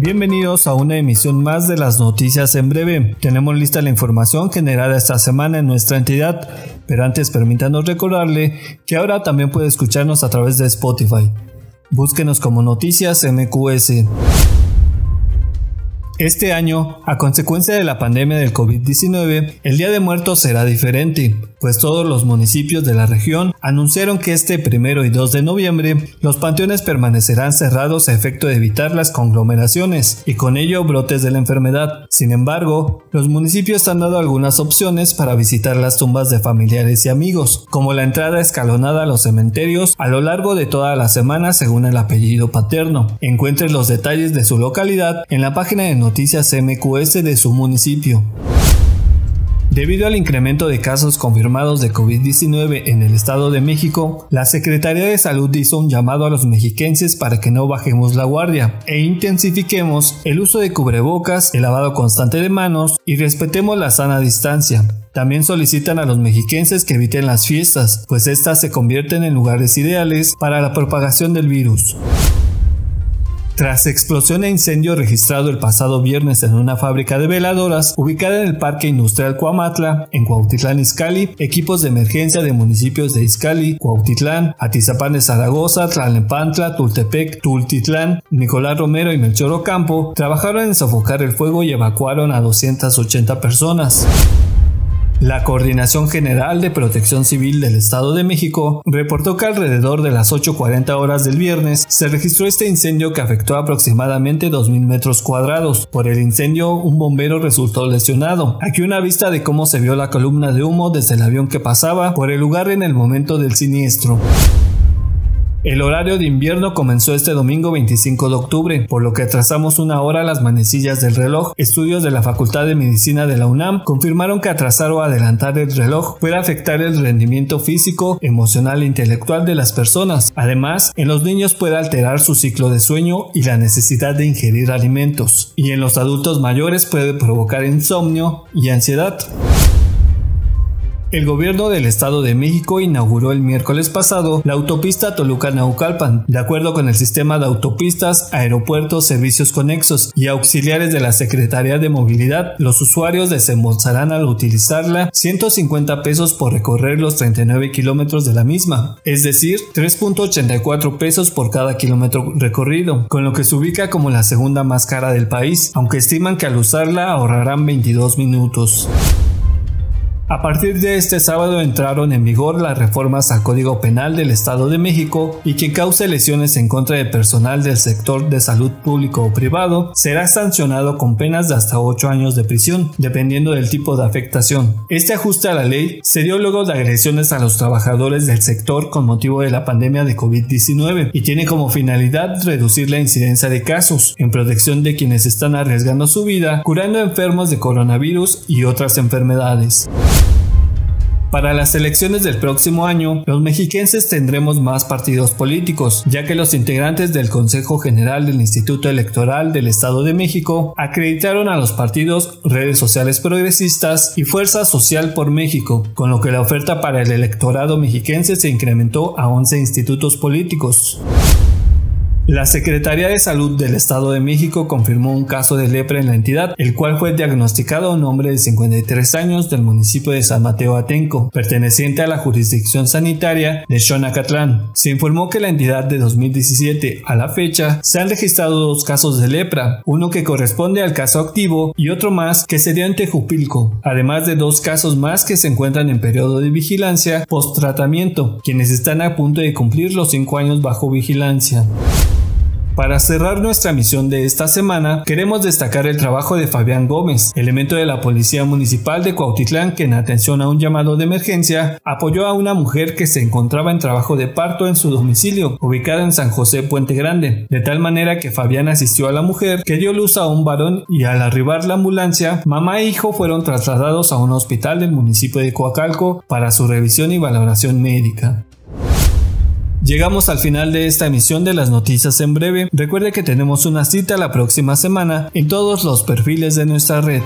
Bienvenidos a una emisión más de las noticias en breve. Tenemos lista la información generada esta semana en nuestra entidad, pero antes permítanos recordarle que ahora también puede escucharnos a través de Spotify. Búsquenos como Noticias MQS. Este año, a consecuencia de la pandemia del COVID-19, el Día de Muertos será diferente, pues todos los municipios de la región anunciaron que este primero y 2 de noviembre los panteones permanecerán cerrados a efecto de evitar las conglomeraciones y con ello brotes de la enfermedad. Sin embargo, los municipios han dado algunas opciones para visitar las tumbas de familiares y amigos, como la entrada escalonada a los cementerios a lo largo de toda la semana según el apellido paterno. Encuentre los detalles de su localidad en la página de noticias MQS de su municipio. Debido al incremento de casos confirmados de COVID-19 en el Estado de México, la Secretaría de Salud hizo un llamado a los mexiquenses para que no bajemos la guardia e intensifiquemos el uso de cubrebocas, el lavado constante de manos y respetemos la sana distancia. También solicitan a los mexiquenses que eviten las fiestas, pues estas se convierten en lugares ideales para la propagación del virus. Tras explosión e incendio registrado el pasado viernes en una fábrica de veladoras ubicada en el Parque Industrial Cuamatla, en Cuautitlán, Izcalli, equipos de emergencia de municipios de Izcalli, Cuautitlán, Atizapán de Zaragoza, Tlalnepantla, Tultepec, Tultitlán, Nicolás Romero y Melchor Ocampo trabajaron en sofocar el fuego y evacuaron a 280 personas. La Coordinación General de Protección Civil del Estado de México reportó que alrededor de las 8.40 horas del viernes se registró este incendio que afectó aproximadamente 2.000 metros cuadrados. Por el incendio, un bombero resultó lesionado. Aquí una vista de cómo se vio la columna de humo desde el avión que pasaba por el lugar en el momento del siniestro. El horario de invierno comenzó este domingo 25 de octubre, por lo que atrasamos una hora las manecillas del reloj. Estudios de la Facultad de Medicina de la UNAM confirmaron que atrasar o adelantar el reloj puede afectar el rendimiento físico, emocional e intelectual de las personas. Además, en los niños puede alterar su ciclo de sueño y la necesidad de ingerir alimentos. Y en los adultos mayores puede provocar insomnio y ansiedad. El gobierno del Estado de México inauguró el miércoles pasado la autopista Toluca-Naucalpan. De acuerdo con el sistema de autopistas, aeropuertos, servicios conexos y auxiliares de la Secretaría de Movilidad, los usuarios desembolsarán al utilizarla 150 pesos por recorrer los 39 kilómetros de la misma, es decir, 3.84 pesos por cada kilómetro recorrido, con lo que se ubica como la segunda más cara del país, aunque estiman que al usarla ahorrarán 22 minutos. A partir de este sábado entraron en vigor las reformas al Código Penal del Estado de México y quien cause lesiones en contra de personal del sector de salud público o privado será sancionado con penas de hasta 8 años de prisión, dependiendo del tipo de afectación. Este ajuste a la ley se dio luego de agresiones a los trabajadores del sector con motivo de la pandemia de COVID-19 y tiene como finalidad reducir la incidencia de casos en protección de quienes están arriesgando su vida, curando enfermos de coronavirus y otras enfermedades. Para las elecciones del próximo año, los mexiquenses tendremos más partidos políticos, ya que los integrantes del Consejo General del Instituto Electoral del Estado de México acreditaron a los partidos Redes Sociales Progresistas y Fuerza Social por México, con lo que la oferta para el electorado mexiquense se incrementó a 11 institutos políticos. La Secretaría de Salud del Estado de México confirmó un caso de lepra en la entidad, el cual fue diagnosticado a un hombre de 53 años del municipio de San Mateo Atenco, perteneciente a la jurisdicción sanitaria de Xonacatlán. Se informó que la entidad de 2017 a la fecha se han registrado dos casos de lepra, uno que corresponde al caso activo y otro más que sería en Tejupilco, además de dos casos más que se encuentran en periodo de vigilancia post tratamiento, quienes están a punto de cumplir los 5 años bajo vigilancia. Para cerrar nuestra misión de esta semana, queremos destacar el trabajo de Fabián Gómez, elemento de la Policía Municipal de Cuautitlán que en atención a un llamado de emergencia apoyó a una mujer que se encontraba en trabajo de parto en su domicilio, ubicado en San José Puente Grande, de tal manera que Fabián asistió a la mujer que dio luz a un varón y al arribar la ambulancia, mamá e hijo fueron trasladados a un hospital del municipio de Coacalco para su revisión y valoración médica. Llegamos al final de esta emisión de las noticias en breve. Recuerde que tenemos una cita la próxima semana en todos los perfiles de nuestra red.